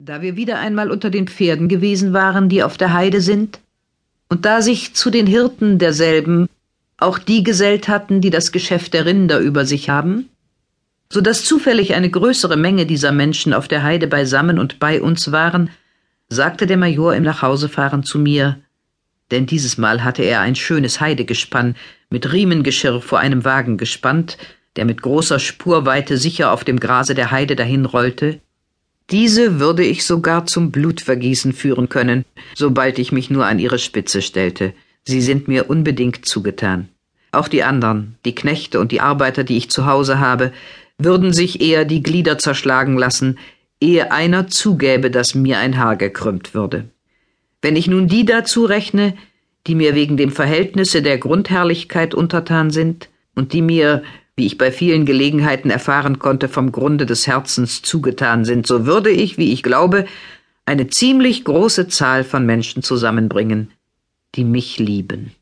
Da wir wieder einmal unter den Pferden gewesen waren, die auf der Heide sind, und da sich zu den Hirten derselben auch die gesellt hatten, die das Geschäft der Rinder über sich haben, so dass zufällig eine größere Menge dieser Menschen auf der Heide beisammen und bei uns waren, sagte der Major im Nachhausefahren zu mir, denn dieses Mal hatte er ein schönes Heidegespann mit Riemengeschirr vor einem Wagen gespannt, der mit großer Spurweite sicher auf dem Grase der Heide dahinrollte, diese würde ich sogar zum Blutvergießen führen können, sobald ich mich nur an ihre Spitze stellte. Sie sind mir unbedingt zugetan. Auch die anderen, die Knechte und die Arbeiter, die ich zu Hause habe, würden sich eher die Glieder zerschlagen lassen, ehe einer zugäbe, dass mir ein Haar gekrümmt würde. Wenn ich nun die dazu rechne, die mir wegen dem Verhältnisse der Grundherrlichkeit untertan sind und die mir wie ich bei vielen Gelegenheiten erfahren konnte, vom Grunde des Herzens zugetan sind, so würde ich, wie ich glaube, eine ziemlich große Zahl von Menschen zusammenbringen, die mich lieben.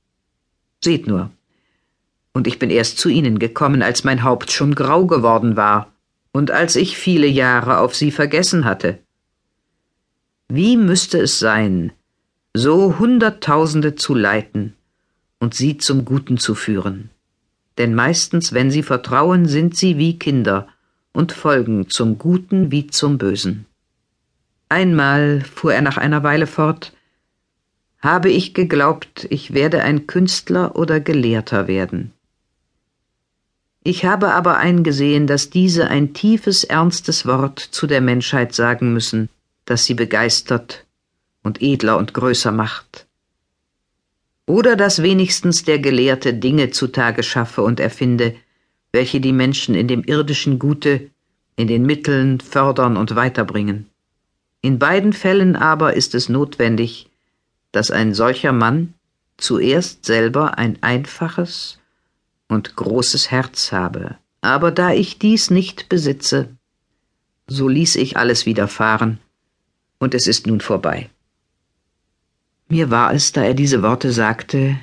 Seht nur. Und ich bin erst zu ihnen gekommen, als mein Haupt schon grau geworden war und als ich viele Jahre auf sie vergessen hatte. Wie müsste es sein, so Hunderttausende zu leiten und sie zum Guten zu führen? Denn meistens, wenn sie vertrauen, sind sie wie Kinder und folgen zum Guten wie zum Bösen. Einmal, fuhr er nach einer Weile fort, habe ich geglaubt, ich werde ein Künstler oder Gelehrter werden. Ich habe aber eingesehen, dass diese ein tiefes, ernstes Wort zu der Menschheit sagen müssen, das sie begeistert und edler und größer macht oder dass wenigstens der Gelehrte Dinge zutage schaffe und erfinde, welche die Menschen in dem irdischen Gute, in den Mitteln fördern und weiterbringen. In beiden Fällen aber ist es notwendig, dass ein solcher Mann zuerst selber ein einfaches und großes Herz habe. Aber da ich dies nicht besitze, so ließ ich alles widerfahren, und es ist nun vorbei. Mir war es, da er diese Worte sagte,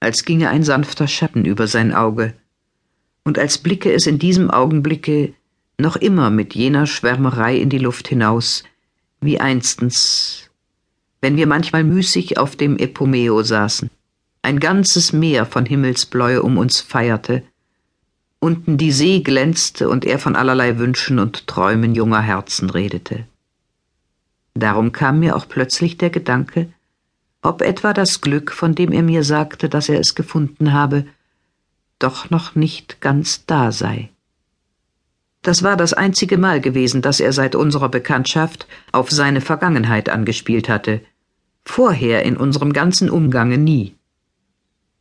als ginge ein sanfter Schatten über sein Auge, und als blicke es in diesem Augenblicke noch immer mit jener Schwärmerei in die Luft hinaus, wie einstens, wenn wir manchmal müßig auf dem Epomeo saßen, ein ganzes Meer von Himmelsbläue um uns feierte, unten die See glänzte und er von allerlei Wünschen und Träumen junger Herzen redete. Darum kam mir auch plötzlich der Gedanke, ob etwa das Glück, von dem er mir sagte, dass er es gefunden habe, doch noch nicht ganz da sei. Das war das einzige Mal gewesen, dass er seit unserer Bekanntschaft auf seine Vergangenheit angespielt hatte, vorher in unserem ganzen Umgange nie.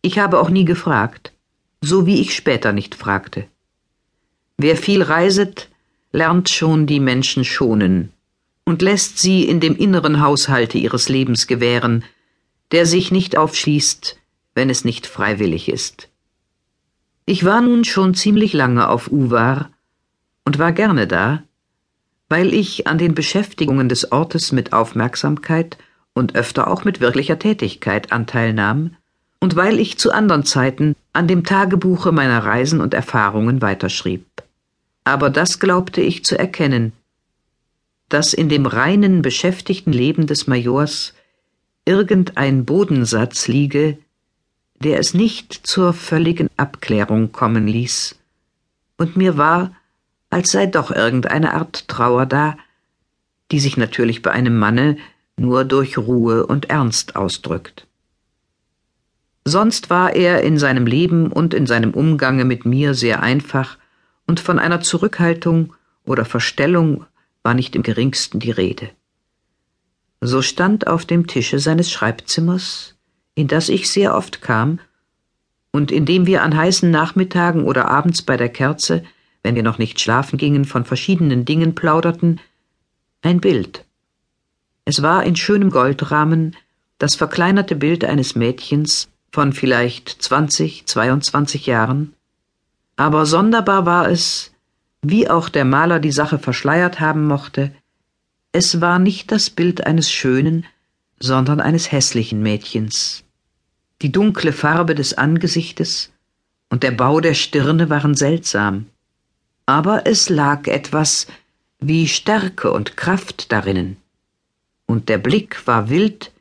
Ich habe auch nie gefragt, so wie ich später nicht fragte. Wer viel reiset, lernt schon die Menschen schonen und lässt sie in dem inneren Haushalte ihres Lebens gewähren, der sich nicht aufschließt, wenn es nicht freiwillig ist. Ich war nun schon ziemlich lange auf Uvar und war gerne da, weil ich an den Beschäftigungen des Ortes mit Aufmerksamkeit und öfter auch mit wirklicher Tätigkeit Anteil nahm und weil ich zu anderen Zeiten an dem Tagebuche meiner Reisen und Erfahrungen weiterschrieb. Aber das glaubte ich zu erkennen, dass in dem reinen beschäftigten Leben des Majors irgendein Bodensatz liege, der es nicht zur völligen Abklärung kommen ließ, und mir war, als sei doch irgendeine Art Trauer da, die sich natürlich bei einem Manne nur durch Ruhe und Ernst ausdrückt. Sonst war er in seinem Leben und in seinem Umgange mit mir sehr einfach, und von einer Zurückhaltung oder Verstellung war nicht im geringsten die Rede. So stand auf dem Tische seines Schreibzimmers, in das ich sehr oft kam, und in dem wir an heißen Nachmittagen oder abends bei der Kerze, wenn wir noch nicht schlafen gingen, von verschiedenen Dingen plauderten, ein Bild. Es war in schönem Goldrahmen das verkleinerte Bild eines Mädchens von vielleicht zwanzig, zweiundzwanzig Jahren, aber sonderbar war es, wie auch der Maler die Sache verschleiert haben mochte, es war nicht das Bild eines schönen, sondern eines hässlichen Mädchens. Die dunkle Farbe des Angesichtes und der Bau der Stirne waren seltsam, aber es lag etwas wie Stärke und Kraft darinnen. und der Blick war wild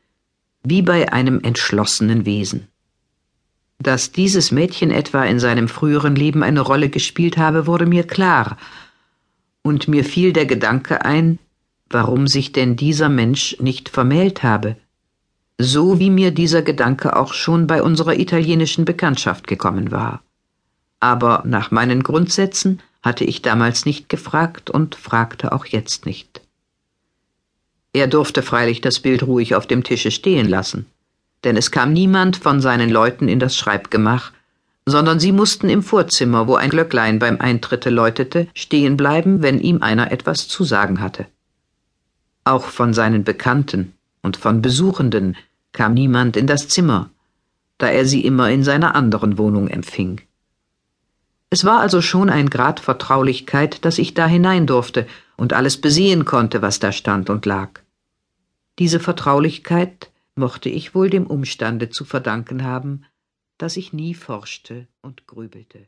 wie bei einem entschlossenen Wesen. Dass dieses Mädchen etwa in seinem früheren Leben eine Rolle gespielt habe, wurde mir klar, und mir fiel der Gedanke ein, warum sich denn dieser Mensch nicht vermählt habe, so wie mir dieser Gedanke auch schon bei unserer italienischen Bekanntschaft gekommen war. Aber nach meinen Grundsätzen hatte ich damals nicht gefragt und fragte auch jetzt nicht. Er durfte freilich das Bild ruhig auf dem Tische stehen lassen, denn es kam niemand von seinen Leuten in das Schreibgemach, sondern sie mussten im Vorzimmer, wo ein Glöcklein beim Eintritte läutete, stehen bleiben, wenn ihm einer etwas zu sagen hatte. Auch von seinen Bekannten und von Besuchenden kam niemand in das Zimmer, da er sie immer in seiner anderen Wohnung empfing. Es war also schon ein Grad Vertraulichkeit, dass ich da hinein durfte und alles besehen konnte, was da stand und lag. Diese Vertraulichkeit mochte ich wohl dem Umstande zu verdanken haben, dass ich nie forschte und grübelte.